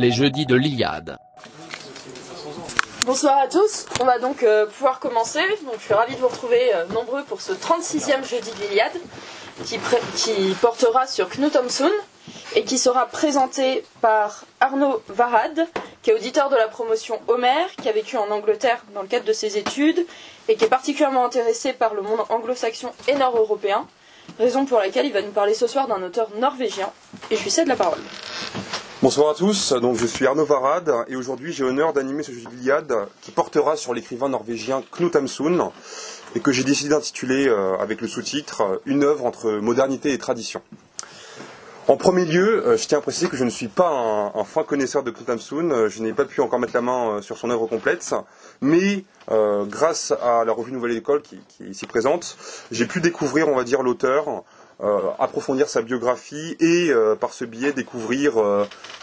les jeudis de l'Iliade. Bonsoir à tous, on va donc euh, pouvoir commencer. Donc, je suis ravie de vous retrouver euh, nombreux pour ce 36e jeudi de l'Iliade qui, portera sur Knut Hamsun et qui sera présenté par Arnaud Varad, qui est auditeur de la promotion Homer, qui a vécu en Angleterre dans le cadre de ses études et qui est particulièrement intéressé par le monde anglo-saxon et nord-européen, raison pour laquelle il va nous parler ce soir d'un auteur norvégien. Et je lui cède la parole. Bonsoir à tous, donc je suis Arnaud Varad et aujourd'hui j'ai l'honneur d'animer ce jeu qui portera sur l'écrivain norvégien Knut Hamsun et que j'ai décidé d'intituler euh, avec le sous-titre Une œuvre entre modernité et tradition. En premier lieu, euh, je tiens à préciser que je ne suis pas un, fin connaisseur de Knut Hamsun, euh, je n'ai pas pu encore mettre la main sur son œuvre complète, mais grâce à la revue Nouvelle École qui, qui est ici présente, j'ai pu découvrir, on va dire, l'auteur, approfondir sa biographie et par ce biais découvrir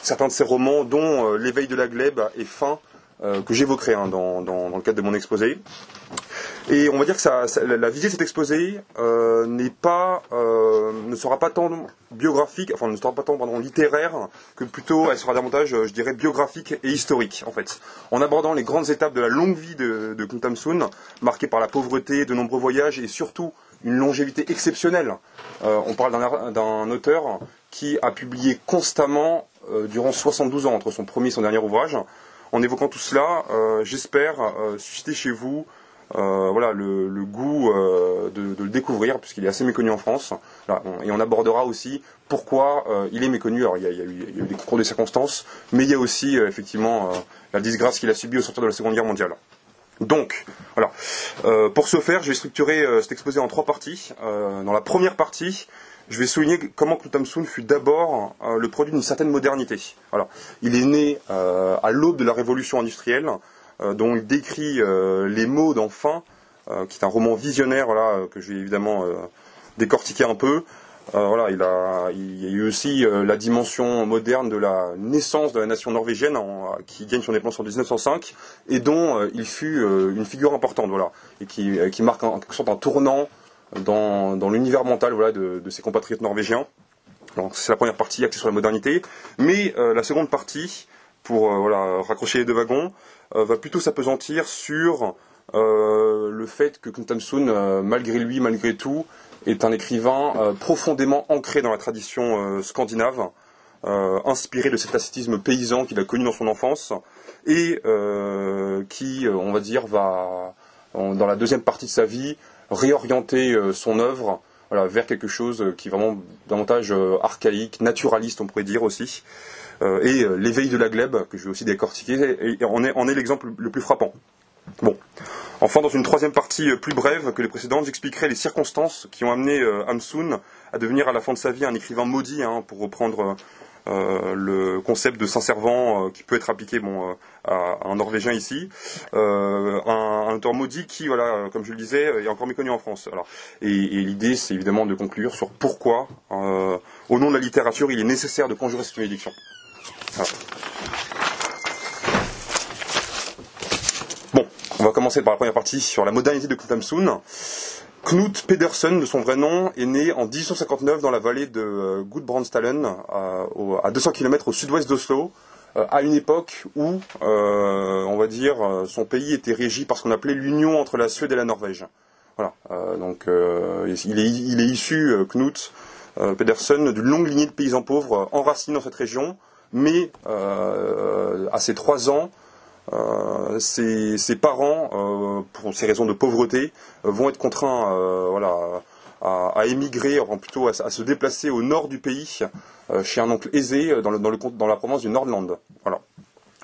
certains de ses romans, dont L'éveil de la glèbe et Fin, que j'évoquerai hein, dans, le cadre de mon exposé. Et on va dire que ça, la visée de cet exposé euh, n'est pas, euh, ne sera pas tant biographique, enfin ne sera pas tant pardon, littéraire que plutôt elle sera davantage, je dirais, biographique et historique en fait. En abordant les grandes étapes de la longue vie de, de Knut Hamsun, marquée par la pauvreté, de nombreux voyages et surtout une longévité exceptionnelle. Euh, on parle d'un auteur qui a publié constamment durant 72 ans entre son premier et son dernier ouvrage. En évoquant tout cela, j'espère susciter chez vous euh, le, goût euh, de, le découvrir, puisqu'il est assez méconnu en France. et on abordera aussi pourquoi euh, il est méconnu. Alors, il y, a, eu, des concours de circonstances, mais il y a aussi effectivement la disgrâce qu'il a subie au sortir de la Seconde Guerre mondiale. Donc, voilà. pour ce faire, je vais structurer cet exposé en trois parties. dans la première partie, je vais souligner comment Knut Hamsun fut d'abord le produit d'une certaine modernité. Voilà. Il est né à l'aube de la révolution industrielle, euh, dont il décrit euh, les mots d'enfin, euh, qui est un roman visionnaire, voilà, que je vais évidemment décortiquer un peu. Voilà, il, a, il y a eu aussi la dimension moderne de la naissance de la nation norvégienne qui gagne son indépendance en 1905 et dont il fut une figure importante, voilà, et qui, qui marque en, quelque sorte un tournant dans, dans l'univers mental voilà, de, de, ses compatriotes norvégiens. C'est la première partie axée sur la modernité, mais la seconde partie, pour voilà, raccrocher les deux wagons, euh, va plutôt s'apesantir sur euh, le fait que Knut euh, malgré lui, malgré tout, est un écrivain profondément ancré dans la tradition scandinave, inspiré de cet ascétisme paysan qu'il a connu dans son enfance, et qui, on va dire, va, dans la deuxième partie de sa vie, réorienter son œuvre vers quelque chose qui est vraiment davantage archaïque, naturaliste, on pourrait dire aussi. Euh, et euh, l'éveil de la glèbe, que je vais aussi décortiquer, et en est, l'exemple le plus frappant. Bon. Enfin, dans une troisième partie euh, plus brève que les précédentes, j'expliquerai les circonstances qui ont amené Hamsun à devenir à la fin de sa vie un écrivain maudit, hein, pour reprendre le concept de saint-servant qui peut être appliqué bon, à, un Norvégien ici, un, auteur maudit qui, voilà, comme je le disais, est encore méconnu en France. Et, l'idée, c'est évidemment de conclure sur pourquoi, au nom de la littérature, il est nécessaire de conjurer cette malédiction on va commencer par la première partie sur la modernité de Knut Hamsun. Knut Pedersen, de son vrai nom, est né en 1859 dans la vallée de euh, Gudbrandsdalen, à 200 km au sud-ouest d'Oslo, euh, à une époque où, euh, on va dire, son pays était régi par ce qu'on appelait l'union entre la Suède et la Norvège. Voilà. donc, il est, il, est, issu, Knut Pedersen, d'une longue lignée de paysans pauvres enracinés dans cette région, mais à ses trois ans, euh, ses, parents, euh, pour ces raisons de pauvreté, vont être contraints à, émigrer, enfin plutôt à, se déplacer au nord du pays, chez un oncle aisé dans, la province du Nordland.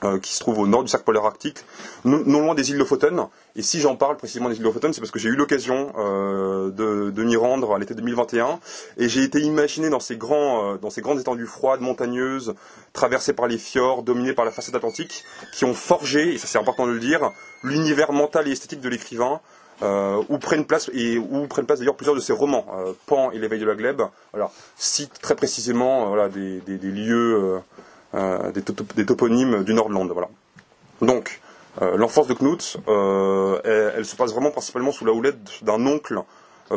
Euh, qui se trouve au nord du cercle polaire arctique, non, loin des îles Lofoten. Et si j'en parle précisément des îles c'est parce que j'ai eu l'occasion euh, de, m'y rendre à l'été 2021, et j'ai été imaginé dans ces, grands, euh, dans ces grandes étendues froides, montagneuses, traversées par les fjords, dominées par la façade atlantique, qui ont forgé, et ça c'est important de le dire, l'univers mental et esthétique de l'écrivain, où prennent place et où prennent place d'ailleurs plusieurs de ses romans. Pan et l'éveil de la glèbe, voilà, citent très précisément voilà, des, des lieux euh, des, toponymes du Nordland. Voilà. Donc, euh, l'enfance de Knut, euh, elle, se passe vraiment principalement sous la houlette d'un oncle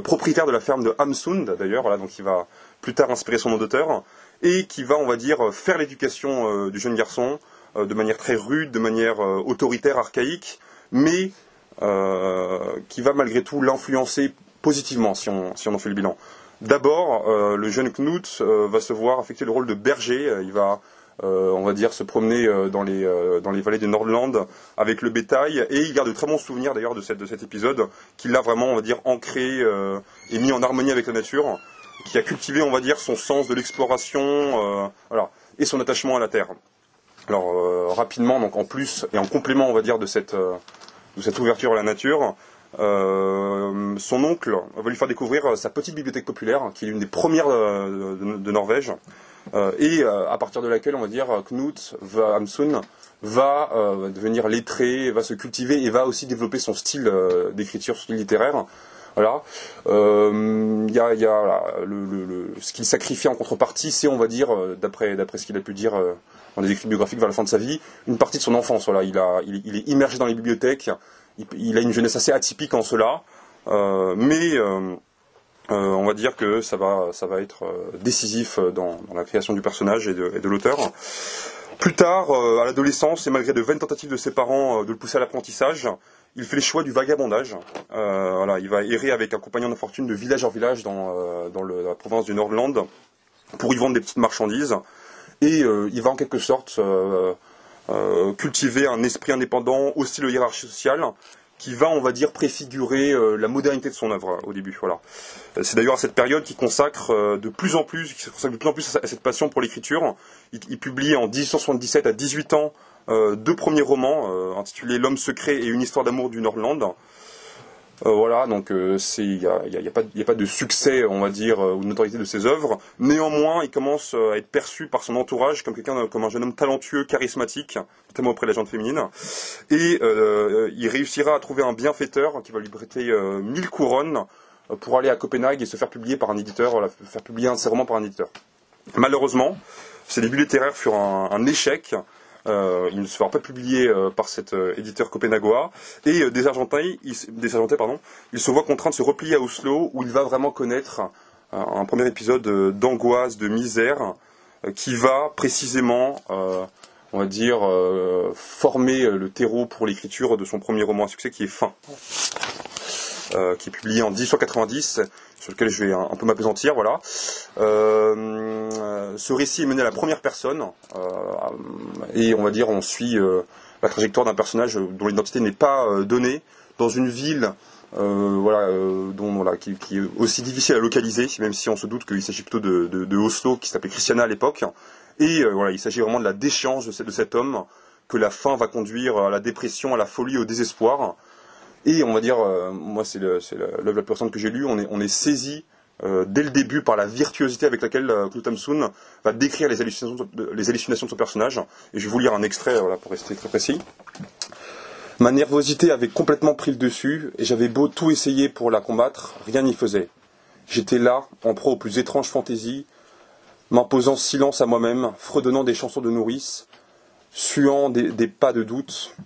propriétaire de la ferme de Hamsund, d'ailleurs, voilà, donc il va plus tard inspirer son nom d'auteur, et qui va, on va dire, faire l'éducation du jeune garçon de manière très rude, de manière autoritaire, archaïque, mais qui va malgré tout l'influencer positivement si on, si on en fait le bilan. D'abord, le jeune Knut va se voir affecter le rôle de berger. il va euh, on va dire, se promener euh, dans, les, euh, dans les vallées du Nordland avec le bétail. Et il garde de très bons souvenirs d'ailleurs de, de cet épisode, qu'il l'a vraiment, on va dire, ancré et mis en harmonie avec la nature, qui a cultivé, on va dire, son sens de l'exploration voilà, et son attachement à la terre. Alors, rapidement, donc en plus et en complément, on va dire, de cette, de cette ouverture à la nature, son oncle va lui faire découvrir sa petite bibliothèque populaire, qui est l'une des premières de Norvège, euh, et euh, à partir de laquelle, on va dire, Knut Hamsun va euh, devenir lettré, va se cultiver et va aussi développer son style d'écriture, style littéraire. Voilà. Il y a, y a le, ce qu'il sacrifie en contrepartie, c'est, on va dire, d'après d'après ce qu'il a pu dire dans des écrits biographiques vers la fin de sa vie, une partie de son enfance. Voilà. Il, a, il, est immergé dans les bibliothèques. Il, il, a une jeunesse assez atypique en cela, mais euh, on va dire que ça va, ça va être euh, décisif euh, dans, la création du personnage et de, l'auteur. Plus tard, à l'adolescence, et malgré de vaines tentatives de ses parents de le pousser à l'apprentissage, il fait le choix du vagabondage. voilà, il va errer avec un compagnon de fortune de village en village dans, la province du Nordland pour y vendre des petites marchandises. Et il va en quelque sorte cultiver un esprit indépendant, hostile aux hiérarchies sociales, qui va, on va dire, préfigurer euh, la modernité de son œuvre au début. Voilà. C'est d'ailleurs à cette période qu'il consacre euh, de plus en plus, qui consacre de plus en plus à, cette passion pour l'écriture. Il, publie en 1877 à 18 ans euh, deux premiers romans intitulés L'homme secret et une histoire d'amour du Nordland. Euh, voilà, donc euh, il n'y a, pas de succès, on va dire, euh, ou de notoriété de ses œuvres. Néanmoins, il commence à être perçu par son entourage comme quelqu'un, comme un jeune homme talentueux, charismatique, notamment auprès de la gente féminine. Et il réussira à trouver un bienfaiteur qui va lui prêter 1000 couronnes pour aller à Copenhague et se faire publier par un éditeur, faire publier un roman par un éditeur. Malheureusement, ses débuts littéraires furent un échec. Euh, il ne sera pas publié euh, par cet euh, éditeur copenhagois. Et des Argentins, il, des pardon, il se voit contraint de se replier à Oslo, où il va vraiment connaître un premier épisode d'angoisse, de misère, qui va précisément, on va dire, former le terreau pour l'écriture de son premier roman à succès, qui est Fin. qui est publié en 1890 sur lequel je vais un, peu m'apesantir. Voilà. Euh, ce récit est mené à la première personne euh, et on va dire on suit euh, la trajectoire d'un personnage dont l'identité n'est pas donnée dans une ville voilà, dont, qui, est aussi difficile à localiser, même si on se doute qu'il s'agit plutôt de, Oslo, qui s'appelait Christiana à l'époque. Et voilà, il s'agit vraiment de la déchéance de, de, cet homme que la fin va conduire à la dépression, à la folie, au désespoir. Et on va dire, euh, moi c'est l'œuvre la plus récente que j'ai lue, on est, on est saisi euh, dès le début par la virtuosité avec laquelle euh, Knut va décrire les hallucinations, de, les hallucinations de son personnage. Et je vais vous lire un extrait voilà, pour rester très précis. Ma nervosité avait complètement pris le dessus, et j'avais beau tout essayer pour la combattre, rien n'y faisait. J'étais là, en proie aux plus étranges fantaisies, m'imposant silence à moi-même, fredonnant des chansons de nourrice, suant des pas de doute,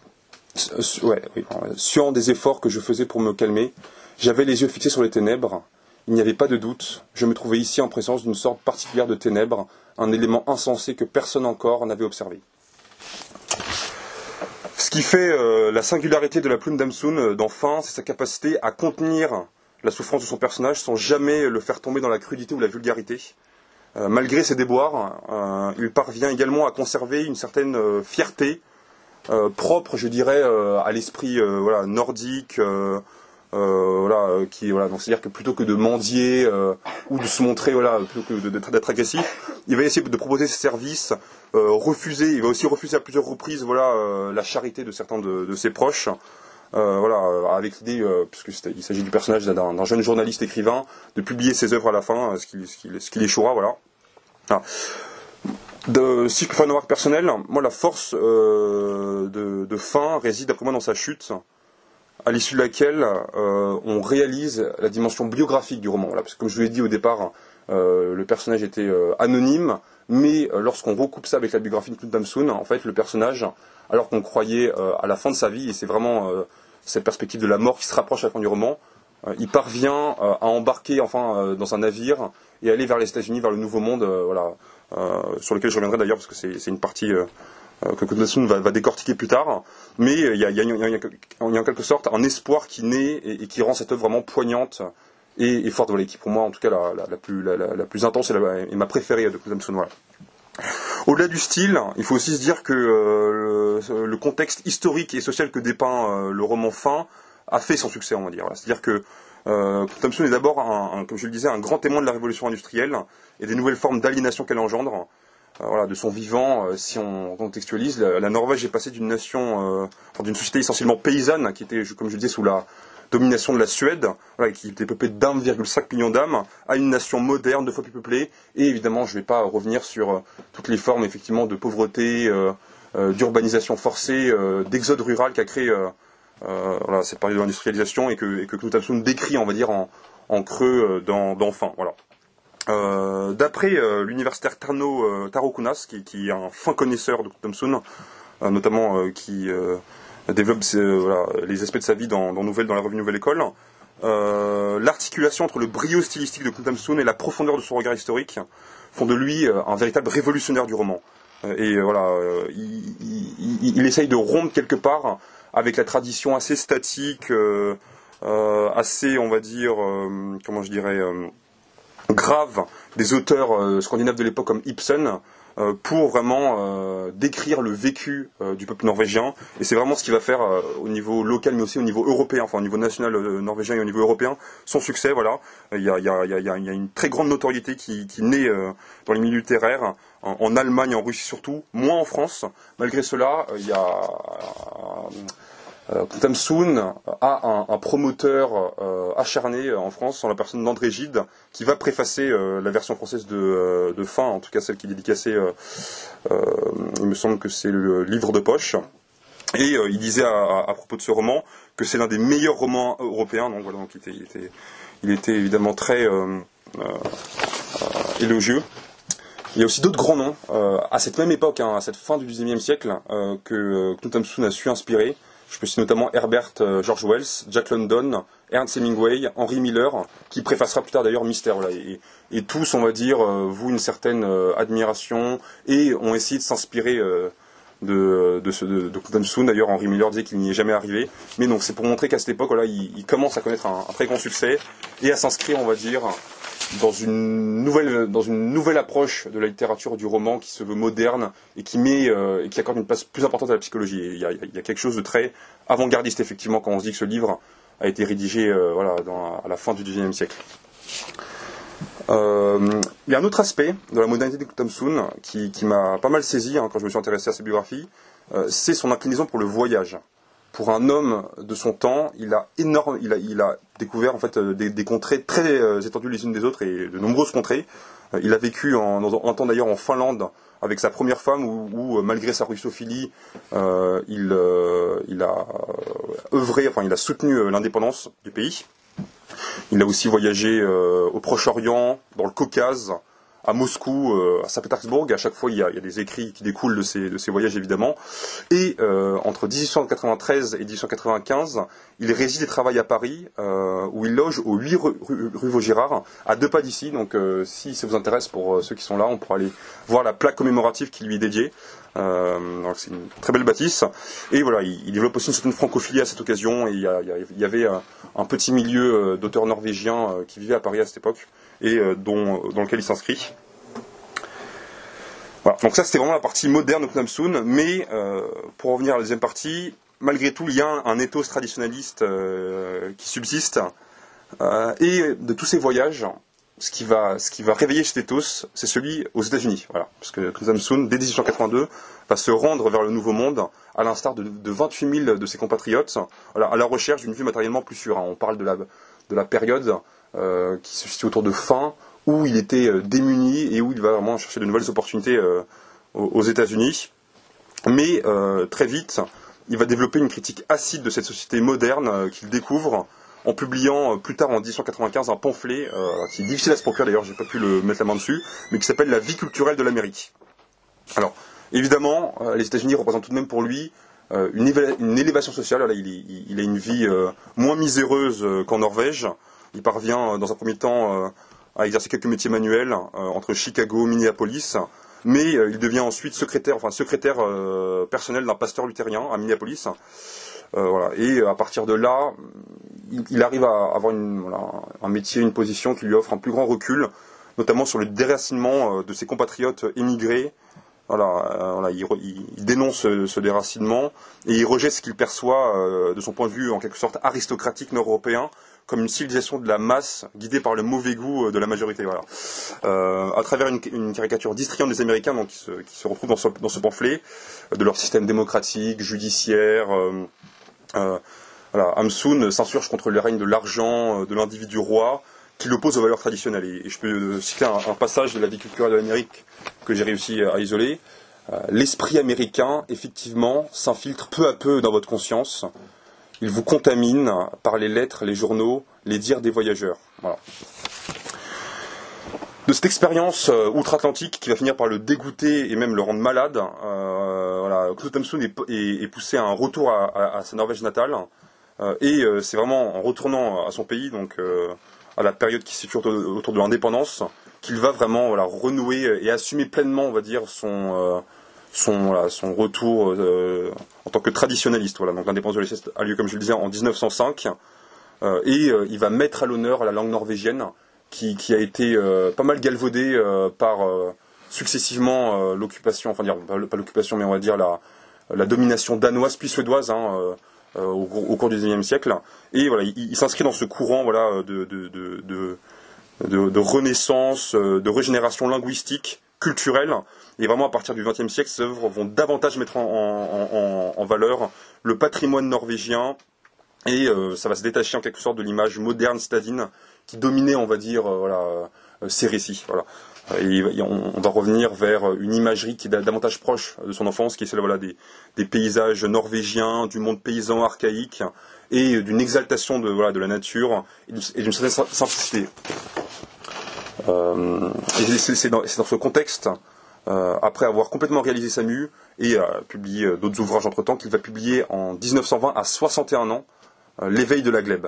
ouais, suant des efforts que je faisais pour me calmer, j'avais les yeux fixés sur les ténèbres. Il n'y avait pas de doute, je me trouvais ici en présence d'une sorte particulière de ténèbres, un élément insensé que personne encore n'avait observé. Ce qui fait euh, la singularité de la plume d'Amsun euh, c'est sa capacité à contenir la souffrance de son personnage sans jamais le faire tomber dans la crudité ou la vulgarité. Euh, malgré ses déboires, il parvient également à conserver une certaine fierté euh, propre, je dirais, euh, à l'esprit euh, voilà, nordique. voilà, qui voilà, donc c'est-à-dire que plutôt que de mendier ou de se montrer voilà, plutôt que d'être agressif, il va essayer de proposer ses services, refuser, il va aussi refuser à plusieurs reprises voilà la charité de certains de, ses proches. voilà, avec l'idée, puisqu'il s'agit du personnage d'un jeune journaliste écrivain, de publier ses œuvres à la fin, ce qui, ce qui, échouera, voilà. De, si je peux faire remarque moi la force euh, de, fin réside d'après moi dans sa chute, à l'issue de laquelle euh, on réalise la dimension biographique du roman. parce que comme je vous l'ai dit au départ, euh, le personnage était anonyme, mais lorsqu'on recoupe ça avec la biographie de Knut Damsun, en fait le personnage, alors qu'on croyait à la fin de sa vie, et c'est vraiment cette perspective de la mort qui se rapproche à la fin du roman, il parvient à embarquer enfin dans un navire et aller vers les États-Unis, vers le Nouveau Monde, voilà sur lequel je reviendrai d'ailleurs parce que c'est une partie que Knut va, va, décortiquer plus tard. Mais il y, a, en quelque sorte un espoir qui naît et, qui rend cette œuvre vraiment poignante et, forte, voilà, qui pour moi en tout cas la, plus, la, plus intense et, ma préférée de Knut Voilà. Au-delà du style, il faut aussi se dire que le, contexte historique et social que dépeint le roman fin a fait son succès, on va dire. C'est-à-dire que euh, Thompson est d'abord, un, comme je le disais, un grand témoin de la révolution industrielle et des nouvelles formes d'aliénation qu'elle engendre. Euh, voilà, de son vivant, euh, si on contextualise, la, Norvège est passée d'une nation, euh, d'une société essentiellement paysanne, qui était, comme je le disais, sous la domination de la Suède, qui était peuplée d'1,5 million d'âmes, à une nation moderne, deux fois plus peuplée. Et évidemment, je ne vais pas revenir sur toutes les formes effectivement de pauvreté, d'urbanisation forcée, d'exode rural qu'a créé voilà, c'est parler de l'industrialisation et que, et que Knut décrit, on va dire, en, creux euh, dans, fin. Voilà. Euh, d'après l'universitaire Tarno Tarokunas, qui, qui, est un fin connaisseur de Thompson, notamment qui développe les aspects de sa vie dans, dans Nouvelle, dans la revue Nouvelle École, l'articulation entre le brio stylistique de Thompson et la profondeur de son regard historique font de lui un véritable révolutionnaire du roman. et voilà, il, il, essaye de rompre quelque part avec la tradition assez statique, euh, euh, assez, on va dire, euh, comment je dirais, grave des auteurs scandinaves de l'époque comme Ibsen, pour vraiment décrire le vécu du peuple norvégien. Et c'est vraiment ce qui va faire au niveau local, mais aussi au niveau européen, enfin au niveau national norvégien et au niveau européen, son succès. Voilà, il y a, une très grande notoriété qui, naît dans les milieux littéraires, en, Allemagne, en Russie surtout, moins en France. Malgré cela, il y a euh, Tamsoun a un, promoteur euh, acharné euh, en France, en la personne d'André Gide, qui va préfacer la version française de, Fin, en tout cas celle qui est dédicacée, il me semble que c'est le livre de poche. Et il disait à, propos de ce roman que c'est l'un des meilleurs romans européens, donc voilà, donc il, était, évidemment très élogieux. Il y a aussi d'autres grands noms, à cette même époque, hein, à cette fin du XIXe siècle, que Knut Hamsun a su inspirer. Je peux citer notamment Herbert euh, George Wells, Jack London, Ernst Hemingway, Henry Miller, qui préfacera plus tard d'ailleurs Mystère. Et, tous, on va dire, euh, vouent une certaine euh, admiration et ont essayé de s'inspirer de, de, ce, de, D'ailleurs, Henry Miller disait qu'il n'y est jamais arrivé. Mais donc, c'est pour montrer qu'à cette époque, là, il, commence à connaître un, très grand succès et à s'inscrire, on va dire, dans une nouvelle, dans une nouvelle approche de la littérature du roman qui se veut moderne et qui met euh, et qui accorde une place plus importante à la psychologie. Il y a, quelque chose de très avant-gardiste effectivement quand on se dit que ce livre a été rédigé euh, voilà, à la fin du XIXe siècle. Euh, il y a un autre aspect de la modernité de Thompson qui, qui m'a pas mal saisi hein, quand je me suis intéressé à sa biographie, c'est son inclinaison pour le voyage pour un homme de son temps, il a énorme, il a, découvert en fait euh, des, contrées très euh, étendues les unes des autres et de nombreuses contrées. Euh, il a vécu en, un temps d'ailleurs en Finlande avec sa première femme où, malgré sa russophilie, il, il a œuvré, enfin il a soutenu l'indépendance du pays. Il a aussi voyagé au Proche-Orient, dans le Caucase, à Moscou, euh, à Saint-Pétersbourg. À chaque fois, il y, a, des écrits qui découlent de ces, de ces voyages, évidemment. Et euh, entre 1893 et 1895, il réside et travaille à Paris, euh, où il loge au 8 rue, rue, Vaugirard, à deux pas d'ici. Donc, si ça vous intéresse, pour ceux qui sont là, on pourra aller voir la plaque commémorative qui lui est dédiée. c'est une très belle bâtisse. Et voilà, il, développe aussi une certaine francophilie à cette occasion. Et il y, avait un petit milieu d'auteurs norvégiens qui vivaient à Paris à cette époque et euh, dont, dans lequel il s'inscrit. Voilà. Donc ça c'était vraiment la partie moderne de Knamsun, mais euh, pour revenir à la deuxième partie, malgré tout il y a un, ethos traditionnaliste euh, qui subsiste, et de tous ces voyages, ce qui va, ce qui va réveiller cet ethos, c'est celui aux États-Unis. Voilà. Parce que Knamsun, dès 1882, va se rendre vers le Nouveau Monde, à l'instar de, 28 000 de ses compatriotes, à la recherche d'une vie matériellement plus sûre. Hein. On parle de la, de la période euh, qui se situe autour de fin, où il était euh, démuni et où il va vraiment chercher de nouvelles opportunités euh, aux États-Unis. Mais très vite, il va développer une critique acide de cette société moderne qu'il découvre en publiant plus tard en 1895 un pamphlet qui est difficile à se procurer d'ailleurs, j'ai pas pu le mettre la main dessus, mais qui s'appelle La vie culturelle de l'Amérique. Alors, évidemment, les États-Unis représentent tout de même pour lui une, élévation sociale. il, a une vie moins miséreuse qu'en Norvège, il parvient euh, dans un premier temps euh, a exercé quelques métiers manuels entre Chicago, Minneapolis, mais il devient ensuite secrétaire, enfin secrétaire personnel d'un pasteur luthérien à Minneapolis. Et à partir de là, il, arrive à avoir un métier, une position qui lui offre un plus grand recul, notamment sur le déracinement de ses compatriotes émigrés euh, il, dénonce ce, déracinement et il rejette ce qu'il perçoit euh, de son point de vue en quelque sorte aristocratique nord-européen comme une civilisation de la masse guidée par le mauvais goût euh, de la majorité. Voilà. à travers une, caricature distrayante des Américains qui, se, retrouve dans ce, pamphlet, de leur système démocratique, judiciaire. voilà, Hamsun s'insurge contre le règne de l'argent, de l'individu roi, qui l'oppose aux valeurs traditionnelles. Et, je peux citer un, passage de la vie culturelle de l'Amérique que j'ai réussi à isoler. Euh, l'esprit américain, effectivement, s'infiltre peu à peu dans votre conscience. Il vous contamine par les lettres, les journaux, les dires des voyageurs. De cette expérience euh, outre-Atlantique qui va finir par le dégoûter et même le rendre malade, euh, voilà, Thompson est, poussé à un retour à, sa Norvège natale. et c'est vraiment en retournant à son pays, donc à la période qui se autour, de l'indépendance, qu'il va vraiment renouer et assumer pleinement, on va dire, son, euh, son, son retour euh, en tant que traditionnaliste. Voilà. Donc l'indépendance de l'Est a lieu, comme je le disais, en 1905, euh, et il va mettre à l'honneur la langue norvégienne, qui, a été pas mal galvaudée par successivement l'occupation, enfin pas l'occupation, mais on va dire la, la domination danoise puis suédoise. Hein, euh, au, cours du XIXe siècle. Et voilà, il, s'inscrit dans ce courant voilà, de, de, renaissance, euh, de régénération linguistique, culturelle. Et vraiment, à partir du XXe siècle, ces œuvres vont davantage mettre en, valeur le patrimoine norvégien. Et euh, ça va se détacher en quelque sorte de l'image moderne citadine qui dominait, on va dire, voilà, ces récits. Voilà on, va revenir vers une imagerie qui est davantage proche de son enfance, qui est celle voilà, des, paysages norvégiens, du monde paysan archaïque, et d'une exaltation de, voilà, de la nature et d'une certaine simplicité. Euh, et c'est dans, ce contexte, euh, après avoir complètement réalisé Samu et euh, publié d'autres ouvrages entre-temps, qu'il va publier en 1920 à 61 ans L'éveil de la glèbe.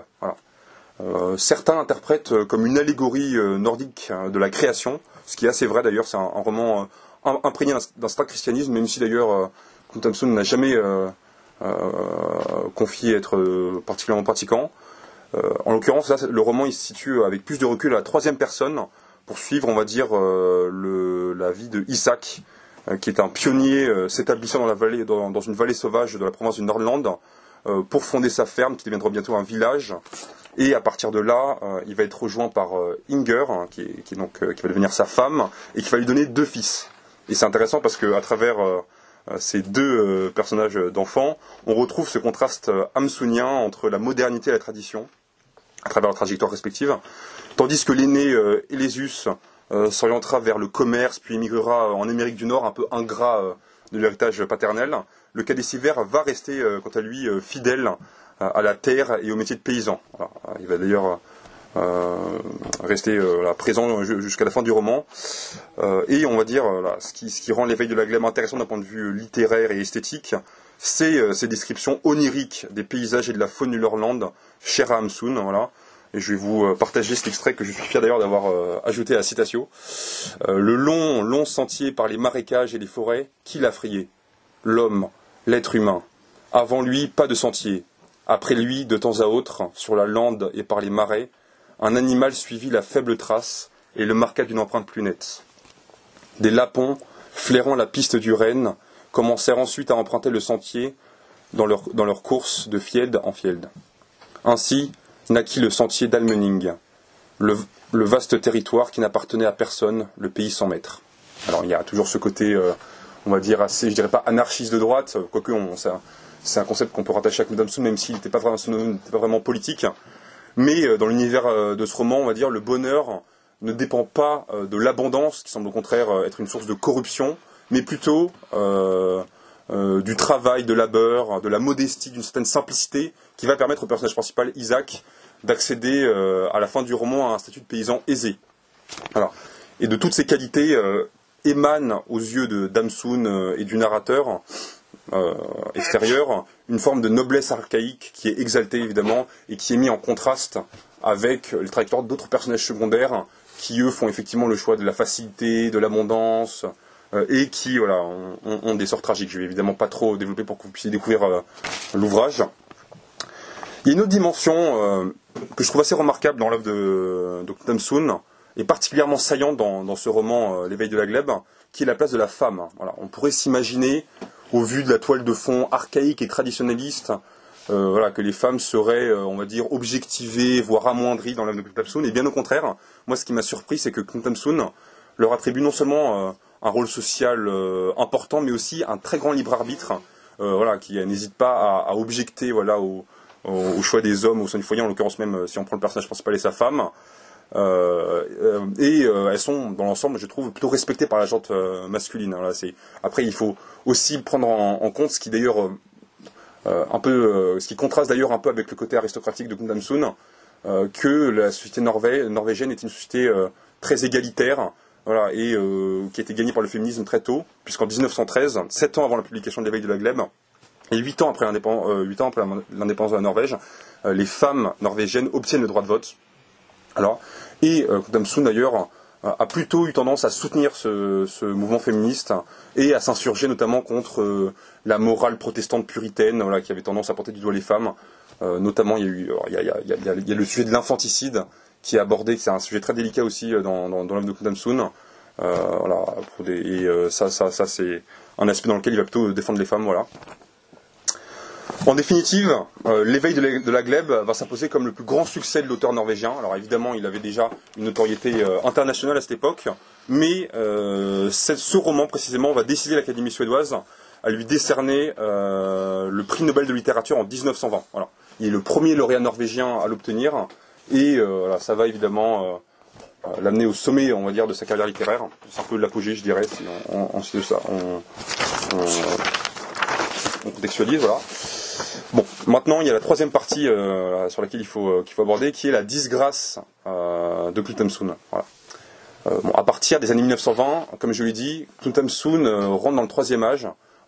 certains l'interprètent comme une allégorie nordique de la création, ce qui est assez vrai d'ailleurs, c'est un, roman euh, imprégné d'un certain christianisme, même si d'ailleurs euh, Thompson n'a jamais euh, confié être particulièrement pratiquant. en l'occurrence, le roman il se situe avec plus de recul à la troisième personne pour suivre, on va dire, la vie de Isaac, qui est un pionnier s'établissant dans, dans, une vallée sauvage de la province du Nordland pour fonder sa ferme qui deviendra bientôt un village et à partir de là, euh, il va être rejoint par euh, Inger, hein, qui, donc, euh, qui va devenir sa femme, et qui va lui donner deux fils. Et c'est intéressant parce qu'à travers ces deux personnages d'enfants, on retrouve ce contraste hamsunien entre la modernité et la tradition, à travers leurs trajectoires respectives, tandis que l'aîné Elésus s'orientera vers le commerce, puis émigrera en Amérique du Nord, un peu ingrat de l'héritage paternel. Le Cadéciver va rester, quant à lui, fidèle à la terre et au métier de paysan. Il va d'ailleurs euh, rester euh, présent jusqu'à la fin du roman. Euh, et on va dire, ce, qui, rend l'éveil de la glaive intéressant d'un point de vue littéraire et esthétique, c'est ces descriptions oniriques des paysages et de la faune du Lorland, cher à Hamsun. Et je vais vous partager cet extrait que je suis fier d'ailleurs d'avoir ajouté à Citatio. le long, long sentier par les marécages et les forêts, qui l'a frayé L'homme, l'être humain. Avant lui, pas de sentier, après lui, de temps à autre, sur la lande et par les marais, un animal suivit la faible trace et le marqua d'une empreinte plus nette. Des lapons, flairant la piste du Renne, commencèrent ensuite à emprunter le sentier dans leur, dans leur course de field en field. Ainsi naquit le sentier d'Almening, le, vaste territoire qui n'appartenait à personne, le pays sans maître. Alors il y a toujours ce côté, euh, on va dire, assez, je dirais pas anarchiste de droite, quoique on, c'est un concept qu'on peut rattacher à Knut Hamsun, même s'il n'était pas, vraiment politique. Mais euh, dans l'univers euh, de ce roman, on va dire, le bonheur ne dépend pas de l'abondance, qui semble au contraire être une source de corruption, mais plutôt du travail, de labeur, de la modestie, d'une certaine simplicité, qui va permettre au personnage principal, Isaac, d'accéder à la fin du roman à un statut de paysan aisé. Et de toutes ces qualités émanent aux yeux de Damsoun et du narrateur euh, extérieure, une forme de noblesse archaïque qui est exaltée évidemment et qui est mis en contraste avec les trajectoires d'autres personnages secondaires qui eux font effectivement le choix de la facilité, de l'abondance, et qui voilà, ont, des sorts tragiques. Je vais évidemment pas trop développer pour que vous puissiez découvrir l'ouvrage. Il y a une autre dimension que je trouve assez remarquable dans l'œuvre de, de Soon, et particulièrement saillante dans, ce roman L'éveil de la glèbe, qui est la place de la femme. Voilà. On pourrait s'imaginer, au vu de la toile de fond archaïque et traditionnaliste, euh, voilà, que les femmes seraient, euh, on va dire, objectivées, voire amoindries dans l'œuvre de Knut Et bien au contraire, moi ce qui m'a surpris, c'est que Knut leur attribue non seulement euh, un rôle social important, mais aussi un très grand libre arbitre, voilà, qui n'hésite pas à, objecter, voilà, au, choix des hommes au sein du foyer, en l'occurrence même si on prend le personnage principal et sa femme. et elles sont dans l'ensemble, je trouve, plutôt respectées par la gente masculine. Hein, après, il faut aussi prendre en compte ce qui d'ailleurs euh, un peu, euh, ce qui contraste d'ailleurs un peu avec le côté aristocratique de Gundam euh, que la société norvégienne est une société très égalitaire, voilà, et qui a été gagnée par le féminisme très tôt, puisqu'en 1913, 7 ans avant la publication de l'éveil de la glèbe, et 8 ans après l'indépendance de la Norvège, les femmes norvégiennes obtiennent le droit de vote. Alors, et Gundam Sun d'ailleurs a plutôt eu tendance à soutenir ce, mouvement féministe et à s'insurger notamment contre euh, la morale protestante puritaine qui avait tendance à porter du doigt les femmes. Euh, notamment, il y, a eu, il, y a, le sujet de l'infanticide qui est abordé, c'est un sujet très délicat aussi euh, dans, dans, l'œuvre de Kundam Soon. voilà, et ça, ça, ça c'est un aspect dans lequel il va plutôt défendre les femmes. Voilà. En définitive, euh, l'éveil de, la glèbe va s'imposer comme le plus grand succès de l'auteur norvégien. Alors évidemment, il avait déjà une notoriété euh, internationale à cette époque, mais euh, ce roman précisément va décider l'Académie suédoise à lui décerner le prix Nobel de littérature en 1920. Voilà. Il est le premier lauréat norvégien à l'obtenir, et ça va évidemment l'amener au sommet, on va dire, de sa carrière littéraire. C'est un peu l'apogée, je dirais, si on, on, ça. On, on contextualise, voilà. Bon, maintenant il y a la troisième partie euh, sur laquelle il faut, euh, aborder, qui est la disgrâce euh, de Klutemsoon. Voilà. bon, à partir des années 1920, comme je l'ai dit, Klutemsoon rentre dans le troisième âge.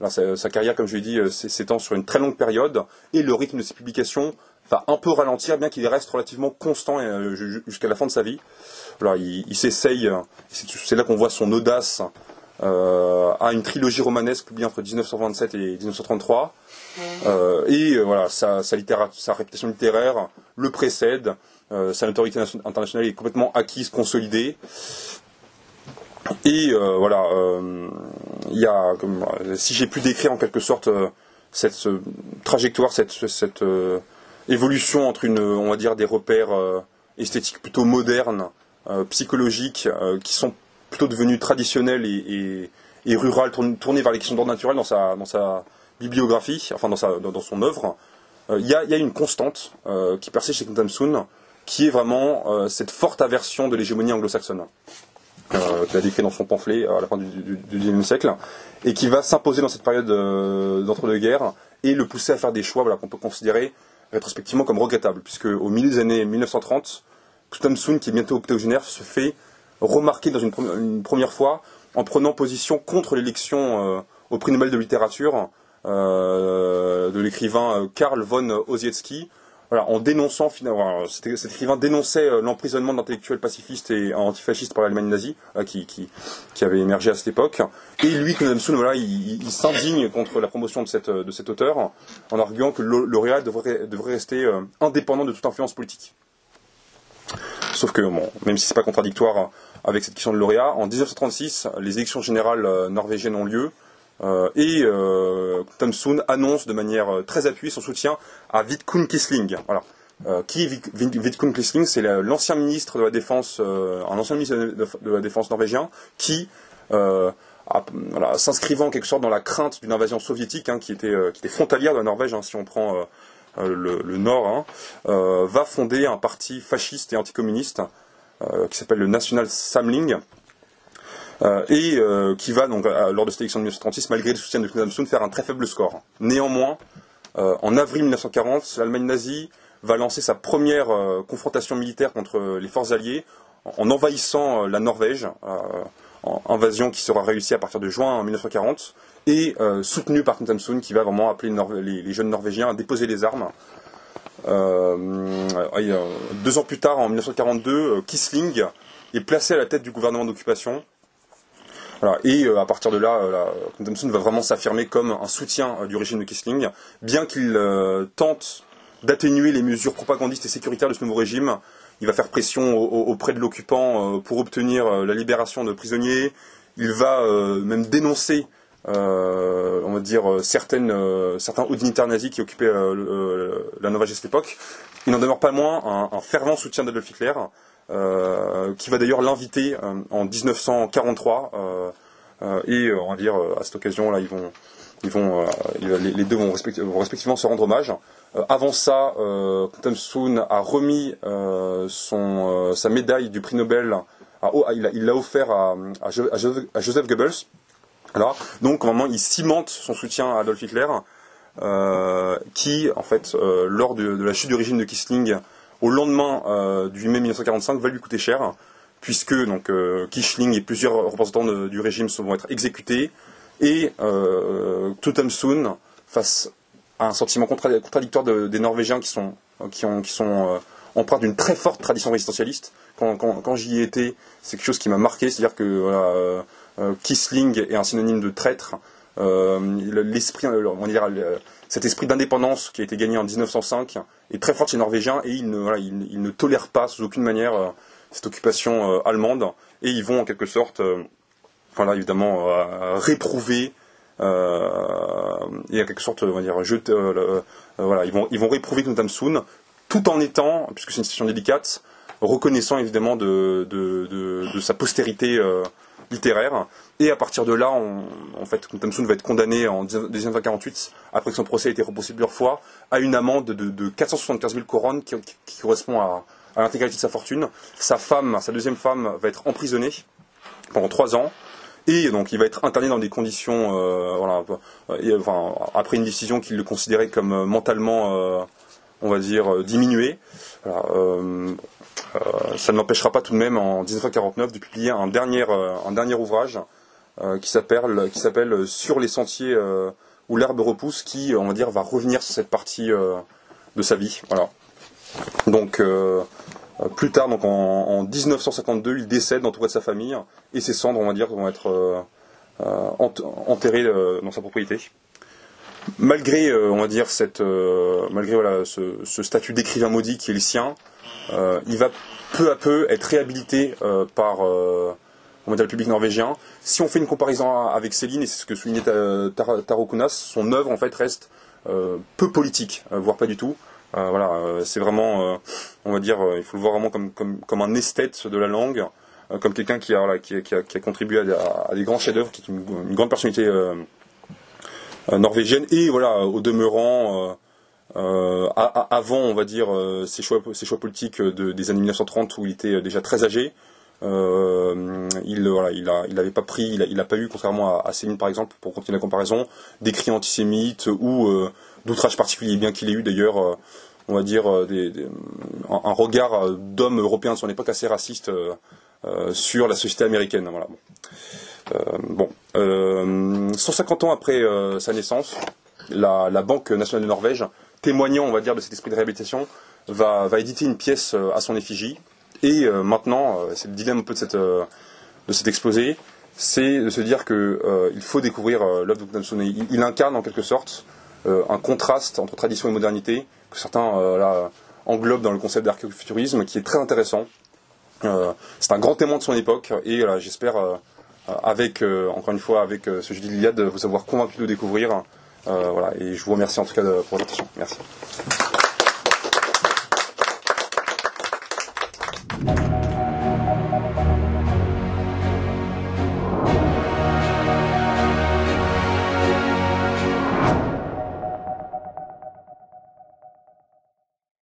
sa, carrière, comme je l'ai dit, s'étend sur une très longue période, et le rythme de ses publications va un peu ralentir, bien qu'il reste relativement constant jusqu'à la fin de sa vie. Alors, il, il s'essaye, c'est là qu'on voit son audace euh, à une trilogie romanesque publiée entre 1927 et 1933. Euh, et euh, voilà, sa, sa, sa, réputation littéraire le précède. sa notoriété internationale est complètement acquise, consolidée. Et voilà, il y a, comme, si j'ai pu décrire en quelque sorte cette trajectoire, cette, cette évolution entre une, on va dire, des repères esthétiques plutôt modernes, psychologiques, qui sont plutôt devenu traditionnel et, rural, tourné, vers les questions d'ordre naturel dans sa, dans sa bibliographie, enfin dans, sa, dans, son œuvre, euh, il y, a, une constante euh, qui persiste chez Soon, qui est vraiment euh, cette forte aversion de l'hégémonie anglo-saxonne, qu'il a décrit dans son pamphlet à la fin du XIXe siècle, et qui va s'imposer dans cette période d'entre-deux-guerres et le pousser à faire des choix voilà, qu'on peut considérer rétrospectivement comme regrettables, puisque au milieu des années 1930, Soon, qui est bientôt octogénaire, se fait remarqué dans une, première fois en prenant position contre l'élection euh, au prix Nobel de littérature euh, de l'écrivain euh, Karl von Ossietzky. Cet, écrivain dénonçait l'emprisonnement d'intellectuels pacifistes et antifascistes par l'Allemagne nazie, qui, qui, avait émergé à cette époque. Et lui, Knudsen, voilà, il, s'indigne contre la promotion de, cet auteur, en arguant que le devrait, rester indépendant de toute influence politique. Sauf que, bon, même si c'est pas contradictoire avec cette question de lauréat, en 1936, les élections générales euh, norvégiennes ont lieu. Euh, et euh, annonce de manière euh, très appuyée son soutien à Vidkun Quisling. Voilà. qui est Vidkun Quisling C'est l'ancien ministre de la Défense, un ancien ministre de, la Défense norvégien, qui, s'inscrivant en quelque sorte dans la crainte d'une invasion soviétique, hein, qui, était, qui frontalière de la Norvège, hein, si on prend le, Nord, hein, va fonder un parti fasciste et anticommuniste euh, qui s'appelle le National Samling. Euh, et euh, qui va donc lors de cette élection de 1936, malgré le soutien de Knudsen, faire un très faible score. Néanmoins, en avril 1940, l'Allemagne nazie va lancer sa première confrontation militaire contre les forces alliées en envahissant la Norvège, invasion qui sera réussie à partir de juin 1940, et soutenue par Knut qui va vraiment appeler les, jeunes Norvégiens à déposer les armes deux ans plus tard, en 1942, Kisling est placé à la tête du gouvernement d'occupation. Et à partir de là, Thompson va vraiment s'affirmer comme un soutien du régime de Kisling, bien qu'il tente d'atténuer les mesures propagandistes et sécuritaires de ce nouveau régime. Il va faire pression auprès de l'occupant pour obtenir la libération de prisonniers. Il va même dénoncer euh, on va dire, euh, certaines, euh, certains hauts dignitaires nazis qui occupaient la Nova à cette époque. Il n'en demeure pas moins un, fervent soutien d'Adolf Hitler, qui va d'ailleurs l'inviter en 1943. et on va dire, à cette occasion, là, ils vont, ils vont, les, deux vont, respectivement se rendre hommage. avant ça, Thompson a remis son, sa médaille du prix Nobel, il l'a offert à, Joseph Goebbels, alors, donc, au moment, il cimente son soutien à Adolf Hitler, euh, qui, en fait, euh, lors de, la chute du régime de Kisling, au lendemain euh, du mai 1945, va lui coûter cher, puisque donc Kisling et plusieurs représentants du régime vont être exécutés, et euh, Sun, face à un sentiment contradictoire des Norvégiens qui sont, qui d'une très forte tradition résistentialiste. Quand, j'y ai été, c'est quelque chose qui m'a marqué, c'est-à-dire que voilà, euh, est un synonyme de traître. Euh, l'esprit, euh, on dire, cet esprit d'indépendance qui a été gagné en 1905 est très fort chez les Norvégiens et ils ne, tolèrent pas sous aucune manière cette occupation allemande. Et ils vont en quelque sorte, voilà, évidemment, réprouver et en quelque sorte, on va dire, ils vont, ils vont réprouver Knut tout en étant, puisque c'est une situation délicate, reconnaissant évidemment de, de, de sa postérité littéraire. Et à partir de là, en fait, Thompson va être condamné en 1948, après que son procès ait été repoussé plusieurs fois, à une amende de, 475 000 couronnes qui, correspond à, l'intégralité de sa fortune. Sa femme, sa deuxième femme, va être emprisonnée pendant trois ans. Et donc il va être interné dans des conditions, euh, voilà, après une décision qu'il le considérait comme euh, mentalement, euh, on va dire, diminué. Euh, ça ne m'empêchera pas tout de même en 1949 de publier un dernier, euh, un dernier ouvrage euh, qui s'appelle Sur les sentiers où l'herbe repousse, qui, on va dire, va revenir sur cette partie de sa vie. Voilà. Donc, plus tard, donc en, 1952, il décède entouré de sa famille, et ses cendres, on va dire, vont être enterrées dans sa propriété. Malgré, on va dire, cette, malgré voilà, ce, statut d'écrivain maudit qui est le sien, euh, il va peu à peu être réhabilité euh, par euh, le public norvégien. Si on fait une comparaison avec Céline, et c'est ce que soulignait Taro Kunas, son œuvre en fait reste peu politique, voire pas du tout. voilà, c'est vraiment, on va dire, il faut le voir vraiment comme, comme, un esthète de la langue, comme quelqu'un qui a, qui, a, contribué à, des grands chefs-d'œuvre, qui est une grande personnalité norvégienne, et voilà, au demeurant, euh, avant, on va dire, euh, ses, choix, ses choix politiques des années 1930 où il était déjà très âgé, euh, il voilà, il a, il pas pris, il a, pas eu, contrairement à, Céline par exemple, pour continuer la comparaison, des cris antisémites ou d'outrage particulier, bien qu'il ait eu d'ailleurs, on va dire, des, un, regard d'homme européen de son époque assez raciste sur la société américaine. Voilà. Bon, 150 ans après sa naissance, la, Banque nationale de Norvège témoignant, on va dire, de cet esprit de réhabilitation, va, éditer une pièce euh, à son effigie. Et euh, maintenant, euh, c'est le dilemme un peu de, cette, de cet exposé, c'est de se dire qu'il faut découvrir l'œuvre de. Il, il, incarne en quelque sorte un contraste entre tradition et modernité, que certains englobent dans le concept d'archéofuturisme, qui est très intéressant. c'est un grand témoin de son époque, et j'espère, avec, encore une fois, avec ce jeudi de vous avoir convaincu de découvrir. Euh, voilà, et je vous remercie en tout cas pour votre attention. Merci.